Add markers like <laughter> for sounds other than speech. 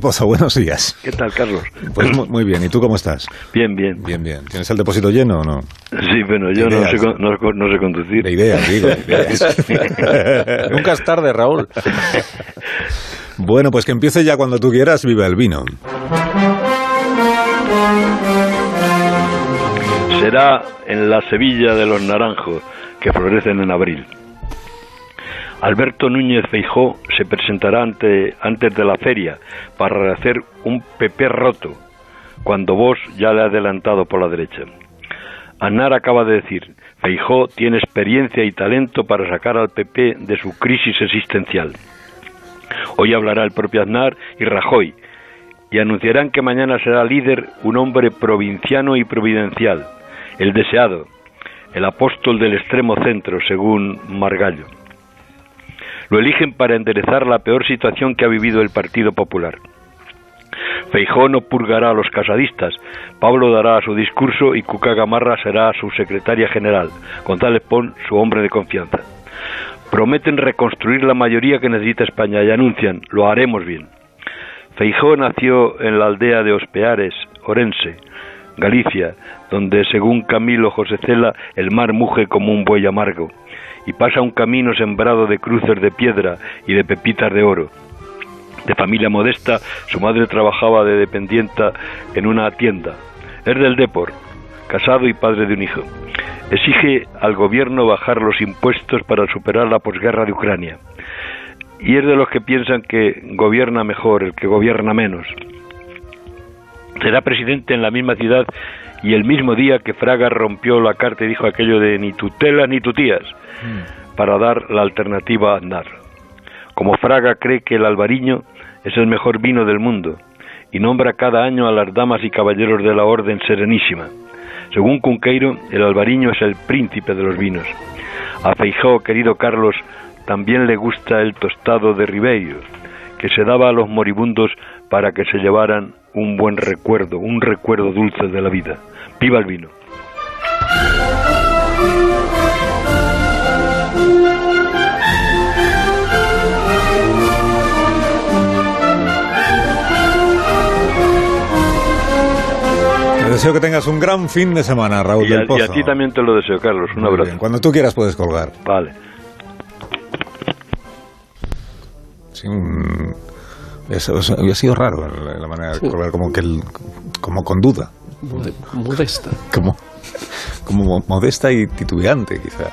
Pozo, buenos días. ¿Qué tal, Carlos? Pues mu- muy bien, ¿y tú cómo estás? Bien, bien. Bien, bien. ¿Tienes el depósito lleno o no? Sí, bueno, yo no sé, con- no, no sé conducir. De ideas, digo. de ideas. <laughs> Nunca es tarde, Raúl. bueno, pues que empiece ya cuando tú quieras, viva el vino. Será en la Sevilla de los naranjos que florecen en abril. Alberto Núñez Feijó se presentará ante, antes de la feria para hacer un PP roto, cuando vos ya le ha adelantado por la derecha. Aznar acaba de decir, Feijó tiene experiencia y talento para sacar al PP de su crisis existencial. Hoy hablará el propio Aznar y Rajoy, y anunciarán que mañana será líder un hombre provinciano y providencial, el deseado, el apóstol del extremo centro, según Margallo. Lo eligen para enderezar la peor situación que ha vivido el Partido Popular. Feijó no purgará a los casadistas, Pablo dará su discurso y Cuca Gamarra será su secretaria general, González Pons su hombre de confianza. Prometen reconstruir la mayoría que necesita España y anuncian, lo haremos bien. Feijó nació en la aldea de Ospeares, Orense, Galicia, donde según Camilo José Cela el mar muge como un buey amargo y pasa un camino sembrado de cruces de piedra y de pepitas de oro. De familia modesta, su madre trabajaba de dependienta en una tienda. Es del Depor, casado y padre de un hijo. Exige al gobierno bajar los impuestos para superar la posguerra de Ucrania. Y es de los que piensan que gobierna mejor el que gobierna menos. Será presidente en la misma ciudad y el mismo día que Fraga rompió la carta y dijo aquello de ni tutela ni tutías para dar la alternativa a Aznar. Como Fraga cree que el albariño es el mejor vino del mundo y nombra cada año a las damas y caballeros de la Orden Serenísima. Según Cunqueiro, el albariño es el príncipe de los vinos. A Feijó, querido Carlos, también le gusta el tostado de Ribeiro, que se daba a los moribundos para que se llevaran un buen recuerdo, un recuerdo dulce de la vida. ¡Viva el vino! Te deseo que tengas un gran fin de semana, Raúl Y a, del y Pozo. a ti también te lo deseo, Carlos. Un Muy abrazo. bien. Cuando tú quieras puedes colgar. Vale. Sí, un- Eso, eso había sido raro la, la manera de colgar, como que el- como con duda, Mode- Modesta. como, como modesta y titubeante, quizá.